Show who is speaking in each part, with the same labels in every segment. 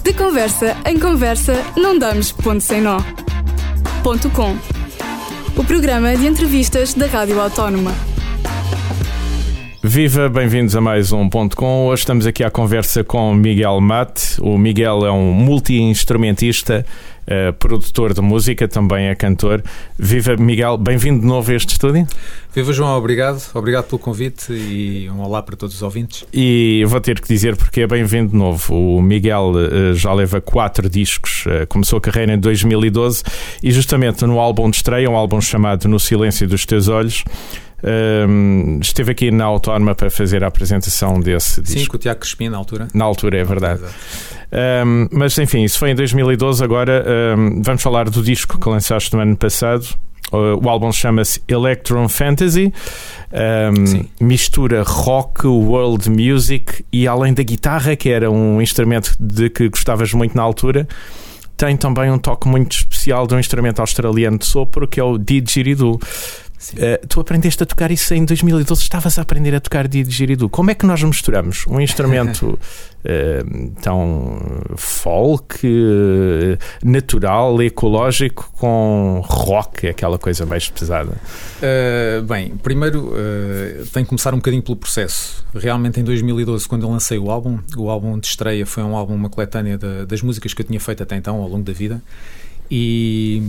Speaker 1: De conversa em conversa, não damos ponto sem nó. Ponto com. O programa de entrevistas da Rádio Autónoma.
Speaker 2: Viva, bem-vindos a mais um Ponto Com. Hoje estamos aqui à conversa com Miguel Mate. O Miguel é um multi-instrumentista, uh, produtor de música, também é cantor. Viva, Miguel, bem-vindo de novo a este estúdio.
Speaker 3: Viva, João, obrigado. Obrigado pelo convite e um olá para todos os ouvintes.
Speaker 2: E vou ter que dizer porque é bem-vindo de novo. O Miguel uh, já leva quatro discos, uh, começou a carreira em 2012 e justamente no álbum de estreia, um álbum chamado No Silêncio dos Teus Olhos, um, esteve aqui na Autónoma para fazer a apresentação desse disco.
Speaker 3: Sim, com o Tiago Crespim na altura.
Speaker 2: Na altura, é verdade. Um, mas enfim, isso foi em 2012. Agora um, vamos falar do disco que lançaste no ano passado. O álbum chama-se Electron Fantasy, mistura rock, world music e além da guitarra, que era um instrumento de que gostavas muito na altura, tem também um toque muito especial de um instrumento australiano de sopro que é o didgeridoo. Uh, tu aprendeste a tocar isso em 2012, estavas a aprender a tocar didgeridoo. Como é que nós misturamos um instrumento uh, tão folk, uh, natural, ecológico, com rock, aquela coisa mais pesada?
Speaker 3: bem, primeiro tenho que começar um bocadinho pelo processo. Realmente em 2012, quando eu lancei o álbum, o álbum de estreia foi um álbum, uma coletânea de, das músicas que eu tinha feito até então, ao longo da vida. E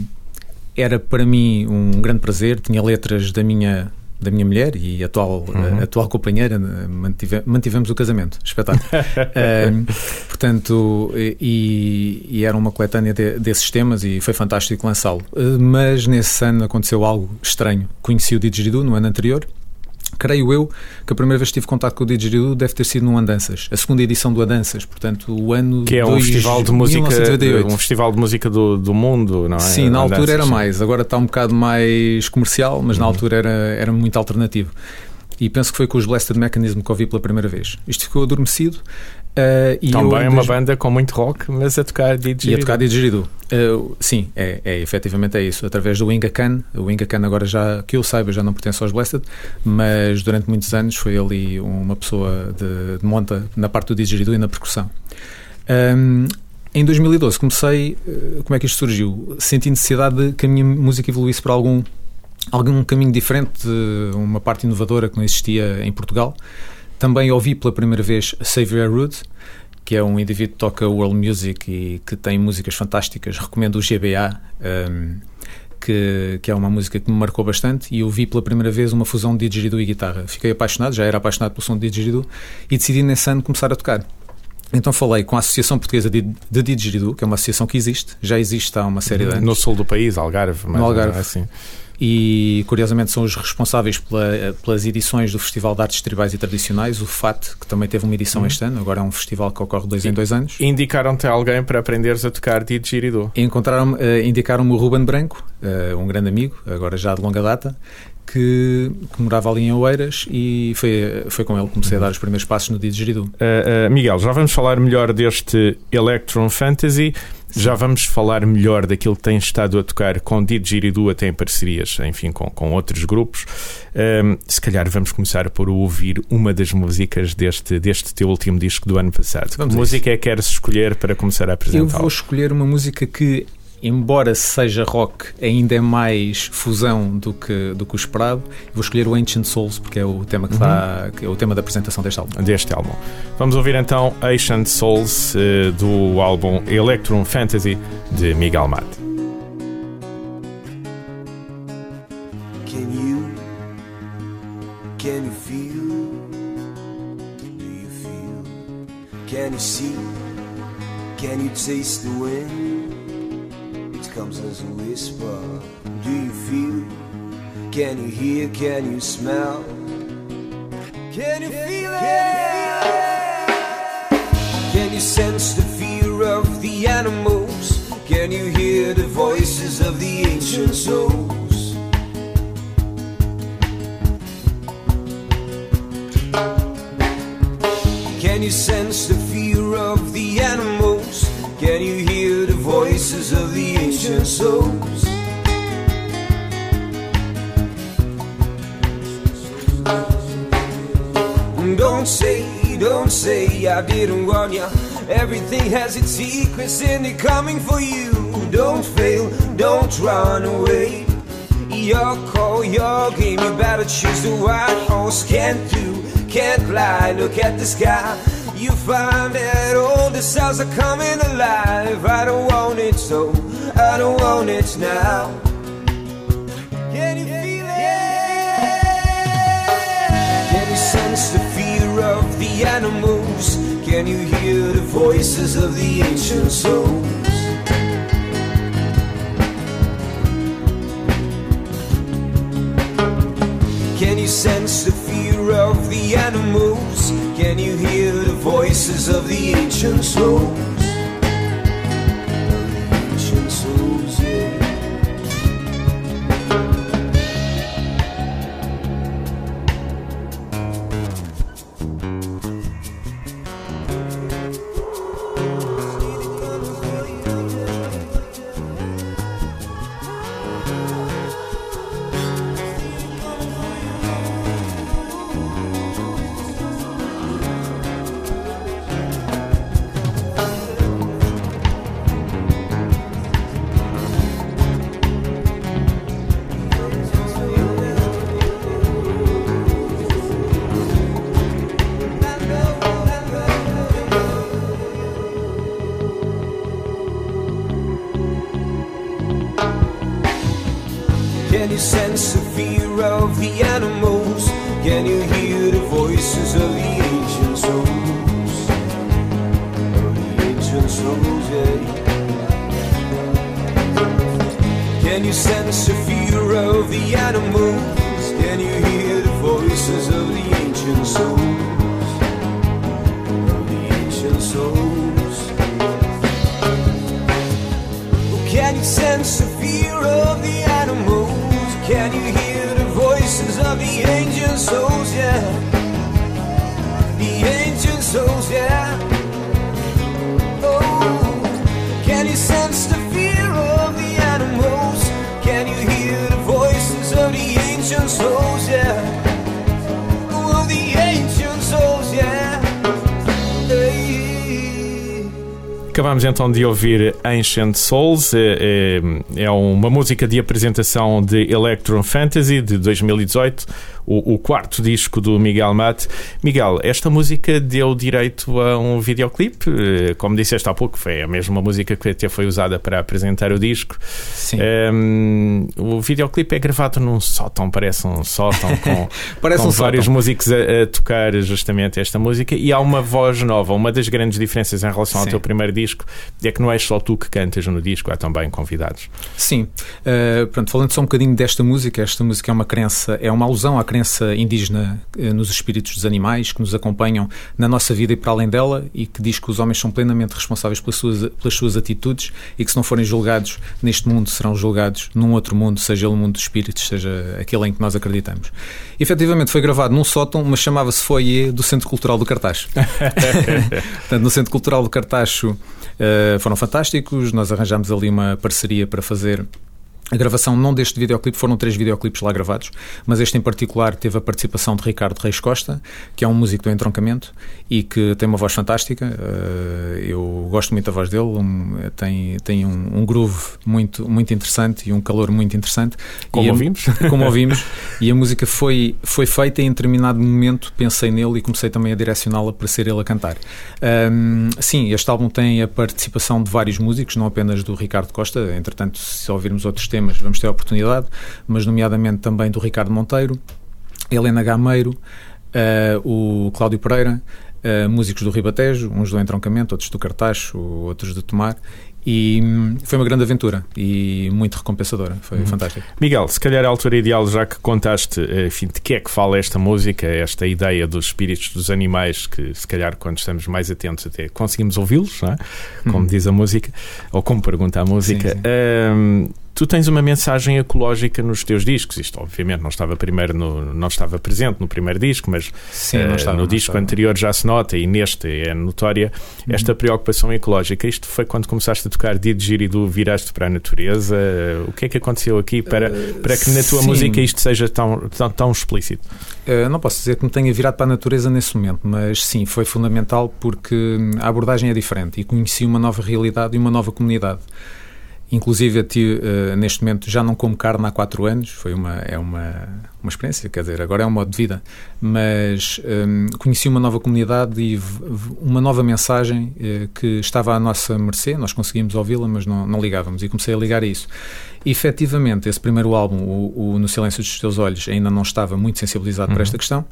Speaker 3: era para mim um grande prazer. Tinha letras da minha da minha mulher e atual, uhum. atual companheira, mantive, mantivemos o casamento. Espetáculo. uh, portanto, e, e, era uma coletânea de, desses temas e foi fantástico lançá-lo. Uh, mas nesse ano aconteceu algo estranho. Conheci o Didgeridoo no ano anterior creio eu que a primeira vez que tive contato com o Didgeridoo deve ter sido no Andanças, a segunda edição do Andanças, portanto o ano
Speaker 2: que é um festival de música, um festival de música do, do mundo, não é?
Speaker 3: Sim, na altura era mais, agora está um bocado mais comercial, mas na uhum. altura era, era muito alternativo. E penso que foi com os Blasted Mechanism que ouvi pela primeira vez. Isto ficou adormecido.
Speaker 2: Uh, Também é uma banda com muito rock, mas a tocar didgeridoo.
Speaker 3: E a tocar didgeridoo. Uh, sim, é, é, efetivamente é isso. Através do Inga Khan. O Inga Khan agora já, que eu saiba, já não pertence aos Blessed, mas durante muitos anos foi ali uma pessoa de, de monta na parte do didgeridoo e na percussão. Um, em 2012 comecei, uh, como é que isto surgiu? Senti necessidade de que a minha música evoluísse para algum, algum caminho diferente, uma parte inovadora que não existia em Portugal. Também ouvi pela primeira vez Xavier Rude, que é um indivíduo que toca world music e que tem músicas fantásticas. Recomendo o GBA, um, que, que, é uma música que me marcou bastante. E ouvi pela primeira vez uma fusão de didgeridoo e guitarra. Fiquei apaixonado, já era apaixonado pelo som de didgeridoo e decidi nesse ano começar a tocar. Então falei com a Associação Portuguesa de, de Didgeridoo, que é uma associação que existe, já existe há uma série de anos.
Speaker 2: No sul do país, Algarve.
Speaker 3: No Algarve. Assim e curiosamente são os responsáveis pela, pelas edições do Festival de Artes Tribais e Tradicionais, o FAT, que também teve uma edição uhum. este ano, agora é um festival que ocorre dois e, em dois anos.
Speaker 2: Indicaram-te alguém para aprenderes a tocar didgeridoo?
Speaker 3: Encontraram, uh, indicaram-me o Ruben Branco, uh, um grande amigo, agora já de longa data, que, que, morava ali em Oeiras e foi, foi com ele que comecei a dar os primeiros passos no didgeridoo.
Speaker 2: Uh, uh, Miguel, já vamos falar melhor deste Electron Fantasy, já vamos falar melhor daquilo que tens estado a tocar com Didgeridoo até em parcerias, enfim, com, com outros grupos. Um, se calhar vamos começar por ouvir uma das músicas deste, deste teu último disco do ano passado. Vamos que música é que queres escolher para começar a apresentar?
Speaker 3: Eu vou escolher uma música que embora seja rock, ainda é mais fusão do que, do que o esperado. Vou escolher o Ancient Souls, porque é o tema que, uhum. que é o tema da apresentação deste álbum.
Speaker 2: Deste álbum. Vamos ouvir então Ancient Souls uh, do álbum Electron Fantasy de Miguel Mate. Can you, can you feel? Do you feel? Can you see? Can you taste the wind? Comes as a whisper. Do you feel? Can you hear? Can you smell? Can you feel it? Can you sense the fear of the animals? Can you hear the voices of the ancient souls? Can you sense the fear of the animals? Can you hear the voices of the ancient souls? Don't say, don't say I didn't warn ya.
Speaker 4: Everything has its secrets and they're coming for you. Don't fail, don't run away. Your call, your game, you better choose the right horse. Can't do, can't fly, look at the sky. You find that all the cells are coming alive. I don't want it so, I don't want it now. Can you feel it? Can you sense the fear of the animals? Can you hear the voices of the ancient souls? Can you sense the fear of the animals? Can you hear the voices of the ancient souls? Can you sense the fear of the animals? Can you hear the voices of the ancient souls? Of the ancient souls, yeah. Can you sense the fear of the animals? Can you hear the voices of the ancient souls? Of the ancient souls. Can you sense of the ancient souls? Yeah, the ancient souls. Yeah.
Speaker 2: Acabámos então de ouvir Ancient Souls, é, é, é uma música de apresentação de Electron Fantasy de 2018, o, o quarto disco do Miguel Mate. Miguel, esta música deu direito a um videoclipe, eh, como disseste há pouco, foi a mesma música que até foi usada para apresentar o disco.
Speaker 3: Sim.
Speaker 2: Um, o videoclipe é gravado num sótão, parece um sótão com,
Speaker 3: Parece
Speaker 2: com
Speaker 3: um
Speaker 2: vários
Speaker 3: sótão.
Speaker 2: músicos a, a tocar justamente esta música e há uma voz nova. Uma das grandes diferenças em relação ao
Speaker 3: Sim.
Speaker 2: teu primeiro disco é que não és só tu que cantas no disco, há também convidados.
Speaker 3: Sim, Uh, pronto, falando só um bocadinho desta música, esta música é uma crença, é uma alusão à crença indígena uh, nos espíritos dos animais que nos acompanham na nossa vida e para além dela e que diz que os homens são plenamente responsáveis pelas suas, pelas suas atitudes e que se não forem julgados neste mundo serão julgados num outro mundo, seja ele o mundo dos espíritos, seja aquele em que nós acreditamos. Efetivamente foi gravado num sótão, mas chamava-se Foyer do Centro Cultural do Cartacho. Portanto, no Centro Cultural do Cartacho uh, foram fantásticos, nós arranjámos ali uma parceria para fazer a gravação não deste videoclipe, foram três videoclipes lá gravados, mas este em particular teve a participação de Ricardo Reis Costa, que é um músico do entroncamento e que tem uma voz fantástica. Uh, eu gosto muito da voz dele, um, tem, tem um, um groove muito, muito interessante e um calor muito interessante.
Speaker 2: Como
Speaker 3: E a-
Speaker 2: ouvimos.
Speaker 3: como ouvimos, e a música foi, foi feita e em determinado momento pensei nele e comecei também a direcioná-la para ser ele a cantar. Ahm, sim, este álbum tem a participação de vários músicos, não apenas do Ricardo Costa, entretanto, se ouvirmos outros temas, vamos ter a oportunidade, mas nomeadamente também do Ricardo Monteiro, Helena Gameiro, ah, o Cláudio Pereira, ah, músicos do Ribatejo, uns do Entroncamento, outros do Cartacho, outros do Tomar. E hum, foi uma grande aventura e muito recompensadora. Foi fantástico.
Speaker 2: Miguel, se calhar é a altura ideal, já que contaste eh, enfim, de que é que fala esta música, esta ideia dos espíritos dos animais, que se calhar quando estamos mais atentos até conseguimos ouvi-los, é? como
Speaker 3: Uhum.
Speaker 2: diz a música, ou como pergunta a música.
Speaker 3: Sim, sim.
Speaker 2: Ahm, Tu tens uma mensagem ecológica nos teus discos. Isto, obviamente, não estava primeiro no, não estava presente no primeiro disco, mas
Speaker 3: Sim,
Speaker 2: eh,
Speaker 3: estava,
Speaker 2: no disco
Speaker 3: estava.
Speaker 2: anterior já se nota e neste é notória esta preocupação ecológica. Isto foi quando começaste a tocar Didgeridoo, viraste para a natureza. O que é que aconteceu aqui para, para que na tua
Speaker 3: sim.
Speaker 2: música isto seja tão, tão, tão explícito?
Speaker 3: Uh, não posso dizer que me tenha virado para a natureza nesse momento, mas sim, foi fundamental porque a abordagem é diferente e conheci uma nova realidade e uma nova comunidade. Inclusive, tive, uh, neste momento já não como carne há quatro anos, foi uma, é uma, uma experiência, quer dizer, agora é um modo de vida, mas hum, conheci uma nova comunidade e uma nova mensagem eh, que estava à nossa mercê, nós conseguimos ouvi-la, mas não, não ligávamos, e comecei a ligar a isso. E, efetivamente, esse primeiro álbum, o, o No Silêncio dos Teus Olhos, ainda não estava muito sensibilizado
Speaker 2: Uhum.
Speaker 3: para esta questão.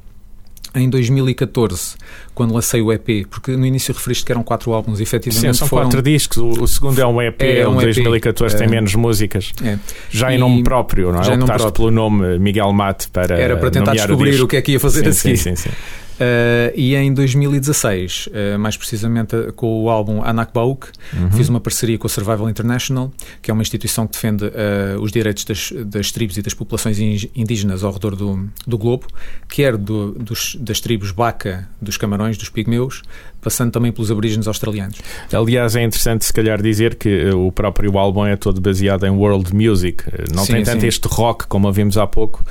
Speaker 3: Em 2014, quando lancei o EP, porque no início referiste que eram quatro álbuns,
Speaker 2: Sim,
Speaker 3: efetivamente
Speaker 2: são
Speaker 3: foram.
Speaker 2: quatro discos. O, o segundo é um EP,
Speaker 3: É
Speaker 2: o
Speaker 3: um EP.
Speaker 2: 2014 tem
Speaker 3: É.
Speaker 2: menos músicas.
Speaker 3: É,
Speaker 2: Já em
Speaker 3: E-
Speaker 2: nome próprio, não é?
Speaker 3: já em
Speaker 2: Optaste
Speaker 3: próprio.
Speaker 2: pelo nome Miguel Mate para
Speaker 3: era para tentar descobrir
Speaker 2: disco.
Speaker 3: o que é que ia fazer
Speaker 2: sim,
Speaker 3: a seguir.
Speaker 2: Sim, sim, sim.
Speaker 3: Uh, e em 2016, uh, mais precisamente uh, com o álbum Anak Bauk,
Speaker 2: Uhum.
Speaker 3: fiz uma parceria com a Survival International, que é uma instituição que defende uh, os direitos das, das tribos e das populações in- indígenas ao redor do, do globo, quer do, dos, das tribos Baca, dos Camarões, dos Pigmeus, passando também pelos aborígenes australianos.
Speaker 2: Aliás, é interessante se calhar dizer que eh, o próprio álbum é todo baseado em world music. Eh, Não
Speaker 3: Sim,
Speaker 2: tem tanto
Speaker 3: sim.
Speaker 2: este rock como ouvimos há pouco,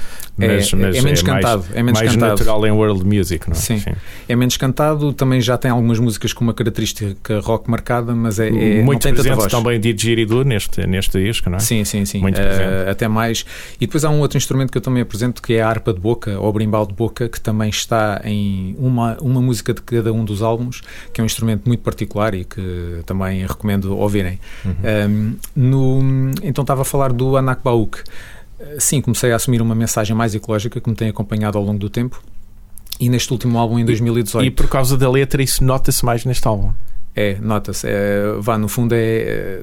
Speaker 2: mas,
Speaker 3: é-
Speaker 2: mas
Speaker 3: é menos
Speaker 2: mais,
Speaker 3: cantado, é menos
Speaker 2: mais
Speaker 3: cantado.
Speaker 2: natural em world music, não é?
Speaker 3: Sim. É menos cantado, também já tem algumas músicas com uma característica rock marcada, mas é, é não
Speaker 2: Muito
Speaker 3: tanta
Speaker 2: presente também de didgeridoo neste, neste disco, não é?
Speaker 3: Sim, sim, sim.
Speaker 2: Muito
Speaker 3: Eh,
Speaker 2: presente.
Speaker 3: até mais. E depois há um outro instrumento que eu também apresento que é a harpa de boca, ou brimbal de boca, que também está em uma, uma música de cada um dos álbuns, que é um instrumento muito particular e que também recomendo ouvirem. Um, no, então estava a falar do Anak Bauk. Eh, Sim, comecei a assumir uma mensagem mais ecológica que me tem acompanhado ao longo do tempo. E neste último álbum, em 2018.
Speaker 2: E por causa da letra, isso nota-se mais neste álbum.
Speaker 3: É, nota-se. É, vá, no fundo, é,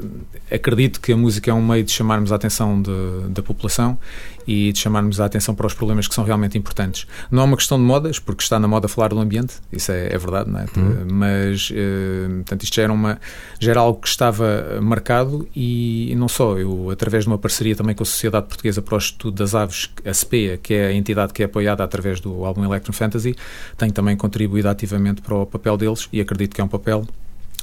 Speaker 3: é- acredito que a música é um meio de chamarmos a atenção de- da população e de chamarmos a atenção para os problemas que são realmente importantes. Não é uma questão de modas, porque está na moda falar do ambiente, isso é, é verdade, não é? Mas, eh, portanto, isto já era, uma, já era algo que estava marcado e, e não só. Eu, através de uma parceria também com a Sociedade Portuguesa para o Estudo das Aves, a SPEA, que é a entidade que é apoiada através do álbum Electron Fantasy, tenho também contribuído ativamente para o papel deles e acredito que é um papel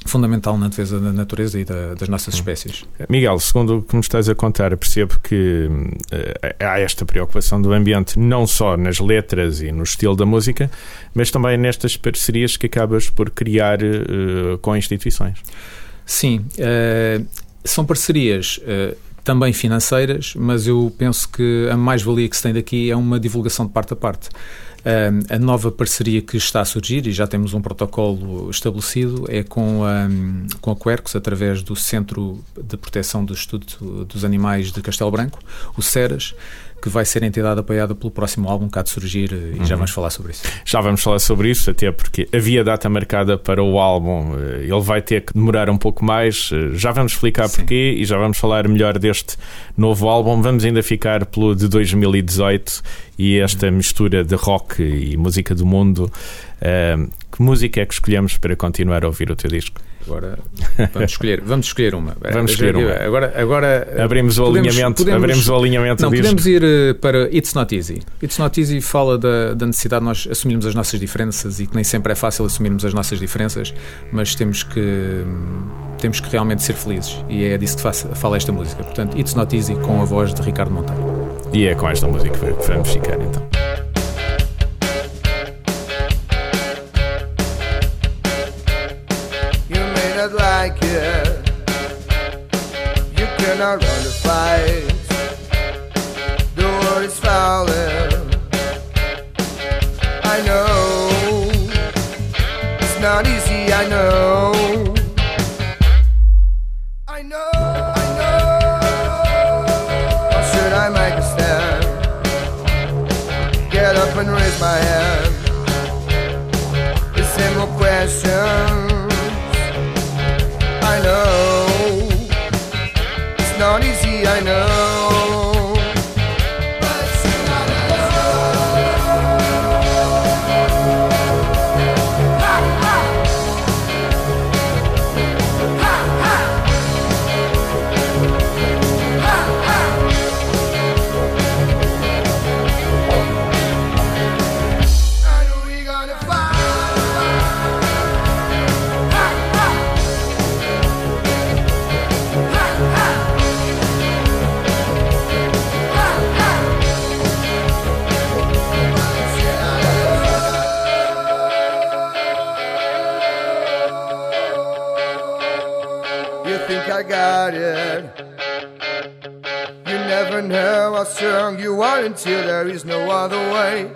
Speaker 3: fundamental na defesa da natureza e da- das nossas espécies.
Speaker 2: Miguel, segundo o que me estás a contar, percebo que eh, há esta preocupação do ambiente não só nas letras e no estilo da música, mas também nestas parcerias que acabas por criar eh, com instituições.
Speaker 3: Sim, eh, são parcerias também financeiras, mas eu penso que a mais-valia que se tem daqui é uma divulgação de parte a parte. A nova parceria que está a surgir, e já temos um protocolo estabelecido, é com a, com a Quercus, através do Centro de Proteção do Estudo dos Animais de Castelo Branco, o CERAS, que vai ser a entidade apoiada pelo próximo álbum que há de surgir, e já vamos falar sobre isso.
Speaker 2: Já vamos falar sobre isso, até porque havia data marcada para o álbum. eh, Ele vai ter que demorar um pouco mais. eh, Já vamos explicar
Speaker 3: Sim.
Speaker 2: porquê e já vamos falar melhor deste novo álbum. Vamos ainda ficar pelo de 2018 e esta mistura de rock e música do mundo. Eh, Que música é que escolhemos para continuar a ouvir o teu disco?
Speaker 3: Agora vamos escolher, vamos escolher uma.
Speaker 2: Vamos escolher uma.
Speaker 3: Agora, agora
Speaker 2: Abrimos o
Speaker 3: podemos-
Speaker 2: alinhamento,
Speaker 3: podemos-
Speaker 2: abrimos o alinhamento
Speaker 3: Não, podemos ir eh, para It's Not Easy. It's Not Easy fala da, da necessidade de nós assumirmos as nossas diferenças e que nem sempre é fácil assumirmos as nossas diferenças, mas temos que hum, temos que realmente ser felizes e é disso que fala esta música. Portanto, It's Not Easy com a voz de Ricardo Monteiro.
Speaker 2: E é com esta música que vamos ficar então.
Speaker 5: You may not like it. You cannot You got it. You never know how strong you are until there is no other way.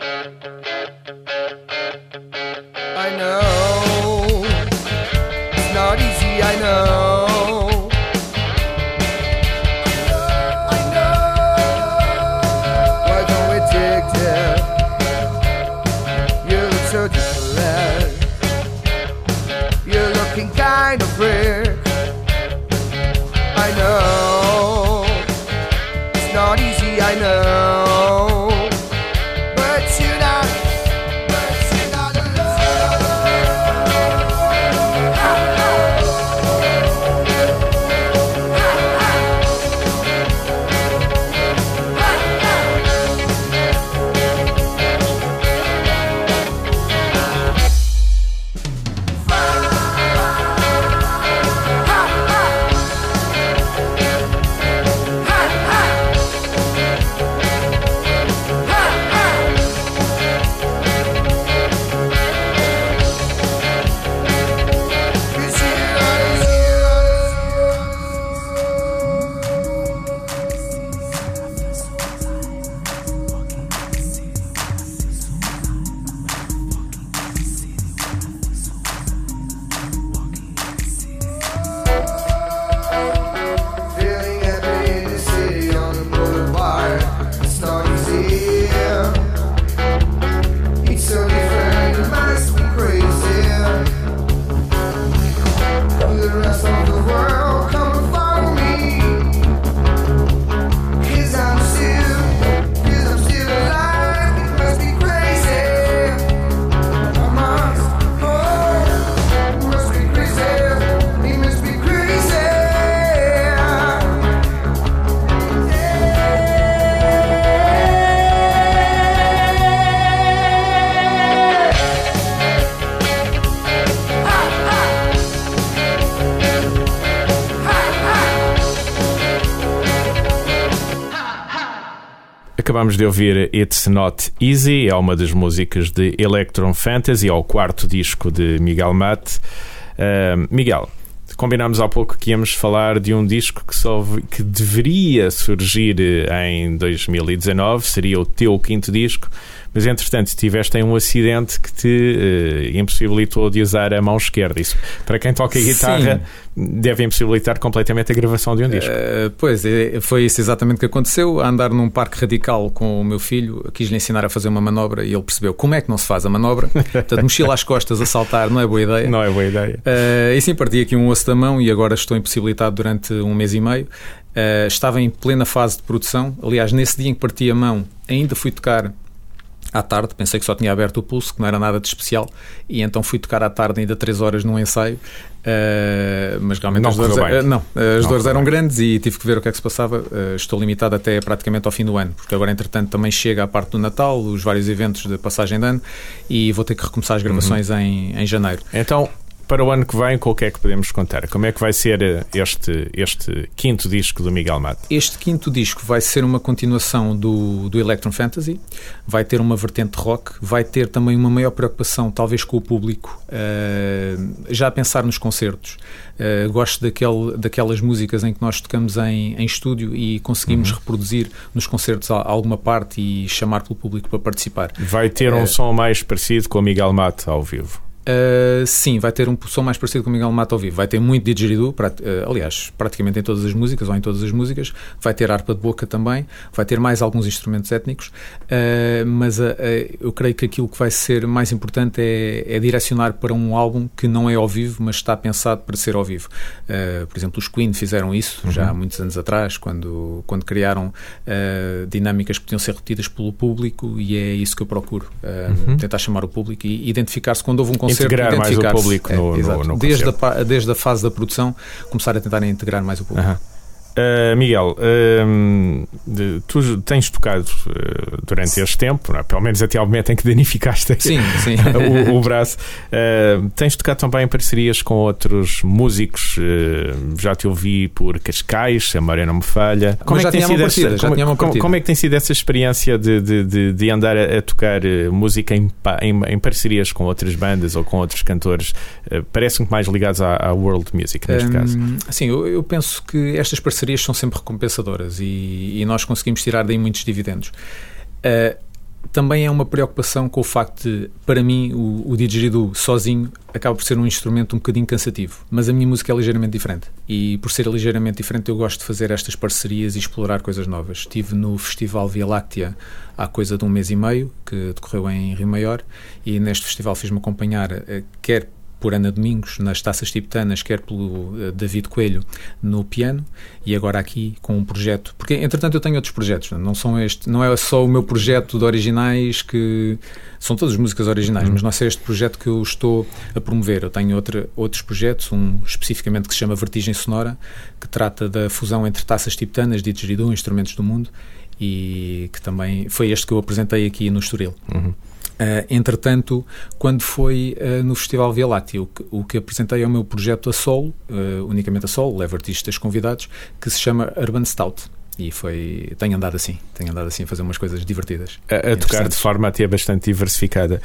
Speaker 2: Acabamos de ouvir It's Not Easy, é uma das músicas de Electron Fantasy, é o quarto disco de Miguel Mate. Uh, Miguel, combinámos há pouco que íamos falar de um disco que, só, que deveria surgir em 2019, seria o teu quinto disco, mas entretanto tiveste em um acidente que te uh, impossibilitou de usar a mão esquerda. Isso, para quem toca guitarra, deve impossibilitar completamente a gravação de um disco.
Speaker 3: Uh, pois, é, foi isso exatamente que aconteceu. A andar num parque radical com o meu filho, quis-lhe ensinar a fazer uma manobra e ele percebeu como é que não se faz a manobra. Portanto, mochila às costas a saltar não é boa ideia.
Speaker 2: Não é boa ideia.
Speaker 3: Uh, e sim, parti aqui um osso da mão e agora estou impossibilitado durante um mês e meio. Uh, estava em plena fase de produção. Aliás, nesse dia em que parti a mão, ainda fui tocar à tarde, pensei que só tinha aberto o pulso, que não era nada de especial, e então fui tocar à tarde ainda 3 horas num ensaio, uh, mas realmente
Speaker 2: não
Speaker 3: as dores, uh, não, as
Speaker 2: Não
Speaker 3: dores eram
Speaker 2: bem.
Speaker 3: grandes e tive que ver o que é que se passava. Uh, estou limitado até praticamente ao fim do ano, porque agora entretanto também chega a parte do Natal, os vários eventos de passagem de ano, e vou ter que recomeçar as gravações
Speaker 2: Uhum.
Speaker 3: em, em janeiro.
Speaker 2: Então, para o ano que vem, com o que é que podemos contar? Como é que vai ser eh, este, este quinto disco do Miguel Mate?
Speaker 3: Este quinto disco vai ser uma continuação do, do Electron Fantasy, vai ter uma vertente rock, vai ter também uma maior preocupação, talvez, com o público, eh, já a pensar nos concertos. Eh, gosto daquele, daquelas músicas em que nós tocamos em, em estúdio e conseguimos reproduzir nos concertos alguma parte e chamar pelo público para participar.
Speaker 2: Vai ter um
Speaker 3: Eh,
Speaker 2: som mais parecido com o Miguel Mate ao vivo.
Speaker 3: Uh, sim, vai ter um som mais parecido com o Miguel Mata ao vivo. Vai ter muito didgeridoo, prat- uh, aliás, praticamente em todas as músicas, ou em todas as músicas. Vai ter harpa de boca também. Vai ter mais alguns instrumentos étnicos. Uh, mas uh, eu creio que aquilo que vai ser mais importante é, é direcionar para um álbum que não é ao vivo, mas está pensado para ser ao vivo. Por exemplo, os Queen fizeram isso já há muitos anos atrás, quando, quando criaram dinâmicas que podiam ser repetidas pelo público, e é isso que eu procuro. Uh, Tentar chamar o público e identificar-se quando houve um concerto.
Speaker 2: Integrar mais o público no- no-
Speaker 3: exato.
Speaker 2: no
Speaker 3: desde, a, desde a fase da produção, começar a tentar integrar mais o público.
Speaker 2: Uh, Miguel, um, de- tu tens tocado uh, durante este tempo, é? pelo menos até ao momento em que danificaste
Speaker 3: Sim, sim.
Speaker 2: o, o braço. Uh, tens tocado também em parcerias com outros músicos. uh, já te ouvi por Cascais, se a memória não me falha.
Speaker 3: Tinha uma partida, já
Speaker 2: como,
Speaker 3: uma
Speaker 2: como- como é que tem sido essa experiência de, de, de, de andar a, a tocar uh, música em, em, em parcerias com outras bandas ou com outros cantores? Uh, Parece-me mais ligados à, à world music, neste caso.
Speaker 3: Hum, Sim, eu, eu penso que estas parcerias são sempre recompensadoras e, e nós conseguimos tirar daí muitos dividendos. Ah, também é uma preocupação com o facto de, para mim, o, o didgeridoo sozinho acaba por ser um instrumento um bocadinho cansativo, mas a minha música é ligeiramente diferente. E por ser ligeiramente diferente, eu gosto de fazer estas parcerias e explorar coisas novas. Estive no Festival Via Láctea há coisa de um mês e meio, que decorreu em Rio Maior, e neste festival fiz-me acompanhar, eh, quer por Ana Domingos nas taças tibetanas, quer pelo eh, David Coelho no piano e agora aqui com um projeto, porque entretanto eu tenho outros projetos, não são este, não é só o meu projeto de originais que são todas músicas originais, mas não é este projeto que eu estou a promover. Eu tenho outra, outros projetos, um especificamente que se chama Vertigem Sonora, que trata da fusão entre taças tibetanas, didgeridoo, instrumentos do mundo e que também foi este que eu apresentei aqui no Estoril.
Speaker 2: Uhum.
Speaker 3: Uh, entretanto, quando foi uh, no Festival Via Láctea, o que, o que apresentei é o meu projeto a solo, uh, unicamente a solo, levo artistas convidados, que se chama Urban Stout. E foi. Tenho andado assim, tenho andado assim a fazer umas coisas divertidas.
Speaker 2: A, a tocar de forma até bastante diversificada.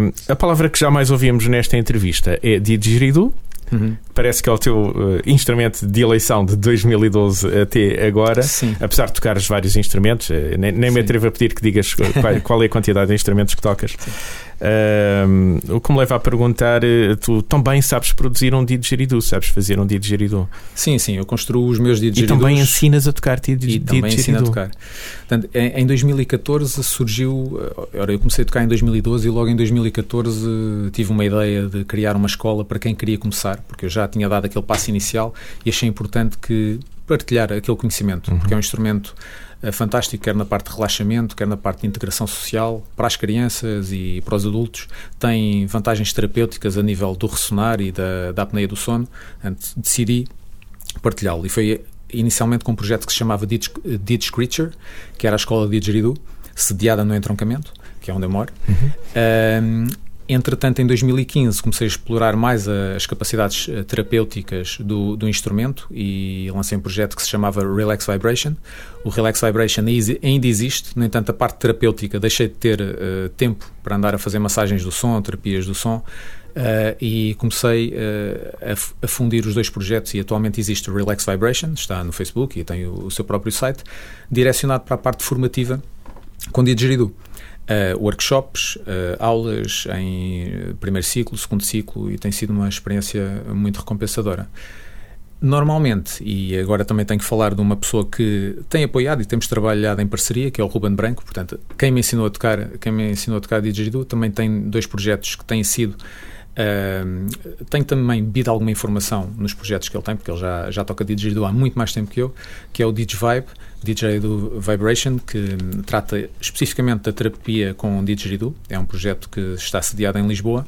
Speaker 2: Um, a palavra que já mais ouvimos nesta entrevista é didgeridoo.
Speaker 3: Uhum.
Speaker 2: Parece que é o teu uh, instrumento de eleição de 2012 até agora.
Speaker 3: Sim.
Speaker 2: Apesar de tocares vários instrumentos, eh, nem, nem me
Speaker 3: Sim.
Speaker 2: atrevo a pedir que digas qual, qual é a quantidade de instrumentos que tocas. Um, o que me leva a perguntar: eh, tu também sabes produzir um didgeridoo, sabes fazer um didgeridoo
Speaker 3: sim, sim, eu construo os meus
Speaker 2: e
Speaker 3: didgeridos.
Speaker 2: também ensinas a tocar didge-
Speaker 3: e também ensino a
Speaker 2: didgeridoo.
Speaker 3: tocar. Portanto, em, em 2014 surgiu. eh, Ora, eu comecei a tocar em 2012 e logo em 2014 tive uma ideia de criar uma escola para quem queria começar, porque eu já tinha dado aquele passo inicial e achei importante que partilhar aquele conhecimento, porque é um instrumento eh, fantástico, quer na parte de relaxamento, quer na parte de integração social, para as crianças e para os adultos. Tem vantagens terapêuticas a nível do ressonar e da, da apneia do sono. Decidi partilhá-lo. E foi inicialmente com um projeto que se chamava Ditch, Ditch Creature, que era a escola de didgeridoo, sediada no entroncamento, que é onde eu moro. Um, entretanto, em 2015 comecei a explorar mais as capacidades eh, terapêuticas do, do instrumento e lancei um projeto que se chamava Relax Vibration. O Relax Vibration ai- ainda existe, no entanto, a parte terapêutica deixei de ter eh, tempo para andar a fazer massagens do som, terapias do som. Uh, e comecei uh, a, a fundir os dois projetos e atualmente existe o Relax Vibration, está no Facebook e tem o, o seu próprio site, direcionado para a parte formativa com didgeridoo. Uh, workshops, uh, aulas em eh, primeiro ciclo, segundo ciclo e tem sido uma experiência muito recompensadora. Normalmente, e agora também tenho que falar de uma pessoa que tem apoiado e temos trabalhado em parceria, que é o Ruben Branco. Portanto, quem me ensinou a tocar, quem me ensinou a tocar didgeridoo, também tem dois projetos que têm sido Tenho também bebido alguma informação nos projetos que ele tem, porque ele já, já toca didgeridoo há muito mais tempo que eu, que é o DigiVibe, Didgeridoo Vibration, que trata especificamente da terapia com didgeridoo. É um projeto que está sediado em Lisboa.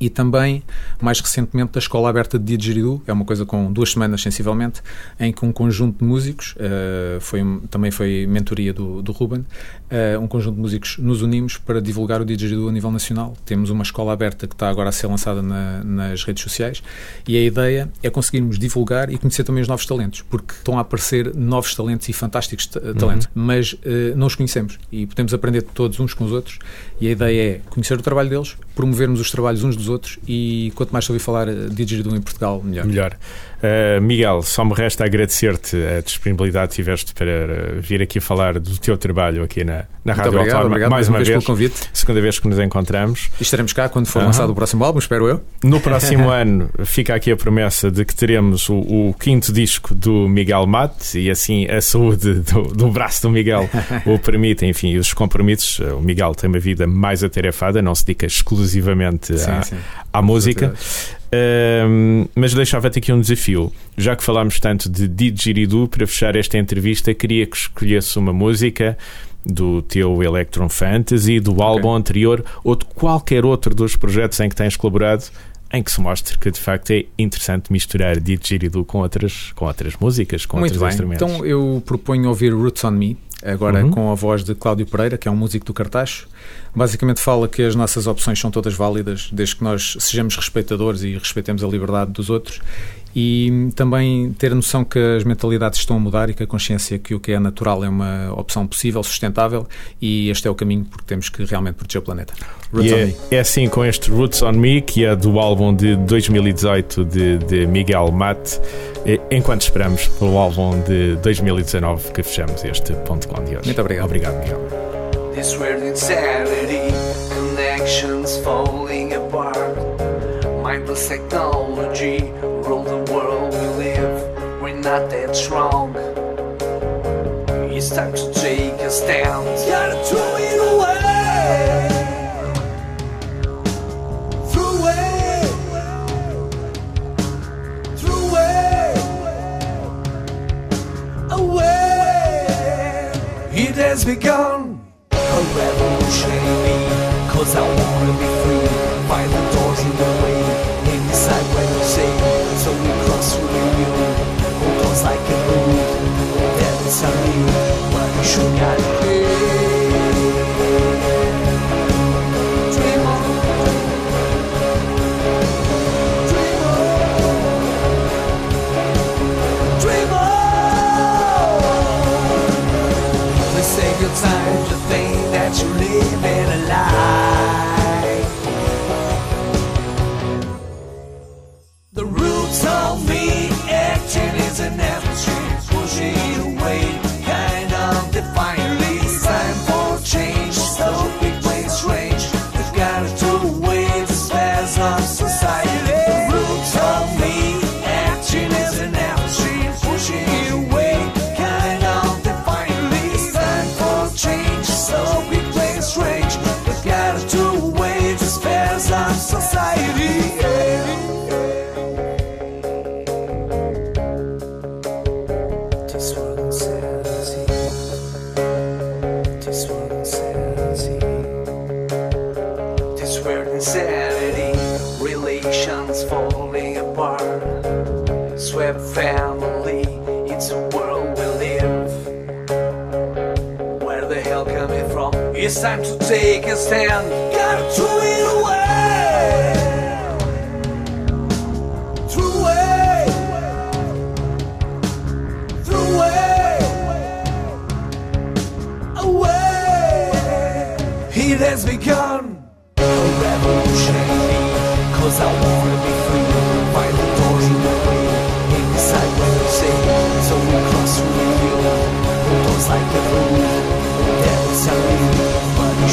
Speaker 3: E também, mais recentemente, da Escola Aberta de Didgeridoo, é uma coisa com duas semanas, sensivelmente, em que um conjunto de músicos, eh, foi, também foi mentoria do, do Ruben, eh, um conjunto de músicos nos unimos para divulgar o Didgeridoo a nível nacional. Temos uma escola aberta que está agora a ser lançada na- nas redes sociais e a ideia é conseguirmos divulgar e conhecer também os novos talentos, porque estão a aparecer novos talentos e fantásticos ta- talentos, mas eh, não os conhecemos e podemos aprender todos uns com os outros e a ideia é conhecer o trabalho deles, promovermos os trabalhos uns dos outros e quanto mais se ouvir falar eh, didgeridoo em Portugal, melhor.
Speaker 2: Melhor. Uh, Miguel, só me resta agradecer-te a disponibilidade que tiveste para uh, vir aqui falar do teu trabalho aqui na, na
Speaker 3: Muito
Speaker 2: Rádio
Speaker 3: obrigado,
Speaker 2: Autónoma.
Speaker 3: obrigado
Speaker 2: Mais uma
Speaker 3: vez pelo convite.
Speaker 2: segunda vez que nos encontramos.
Speaker 3: E estaremos cá quando for
Speaker 2: Aham.
Speaker 3: lançado o próximo álbum, espero eu.
Speaker 2: No próximo ano fica aqui a promessa de que teremos o, o quinto disco do Miguel Mate e assim a saúde do, do braço do Miguel o permite, enfim, e os compromissos. O Miguel tem uma vida mais atarefada, não se dedica exclusivamente à,
Speaker 3: sim.
Speaker 2: à música. Ahm, mas deixava-te aqui um desafio. Já que falámos tanto de didgeridoo, para fechar esta entrevista, queria que escolhesse uma música do teu Electron Fantasy, do álbum anterior ou de qualquer outro dos projetos em que tens colaborado, em que se mostra que de facto é interessante misturar didgeridoo com outras, com outras músicas, com
Speaker 3: Muito
Speaker 2: outros
Speaker 3: bem.
Speaker 2: instrumentos.
Speaker 3: Então eu proponho ouvir Roots on Me, agora
Speaker 2: Uhum.
Speaker 3: com a voz de Cláudio Pereira, que é um músico do Cartacho. Basicamente fala que as nossas opções são todas válidas, desde que nós sejamos respeitadores e respeitemos a liberdade dos outros. E também ter a noção que as mentalidades estão a mudar e que a consciência que o que é natural é uma opção possível, sustentável, e este é o caminho porque temos que realmente proteger o planeta. Roots
Speaker 2: E
Speaker 3: on
Speaker 2: é,
Speaker 3: Me.
Speaker 2: é assim com este Roots on Me, que é do álbum de 2018 de, de Miguel Mate, enquanto esperamos pelo álbum de 2019 que fechamos este ponto com de hoje.
Speaker 3: Muito obrigado.
Speaker 2: Obrigado, Miguel.
Speaker 4: This weird insanity, connections falling apart. Mindless technology, We're not that strong. It's time to take a stand. Gotta throw it away. Throw. Throw. Away. It has begun a revolution in me Cause I wanna be free like a mood That is a me But you should not be It's time to take a stand. Gotta throw it away.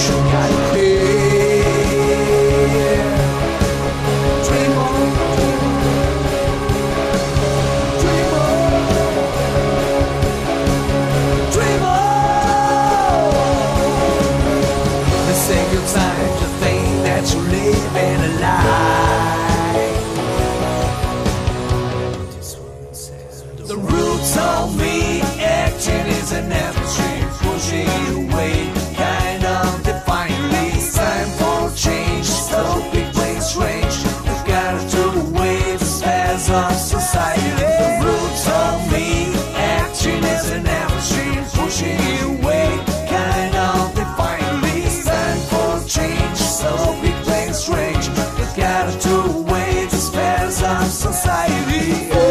Speaker 4: But you society.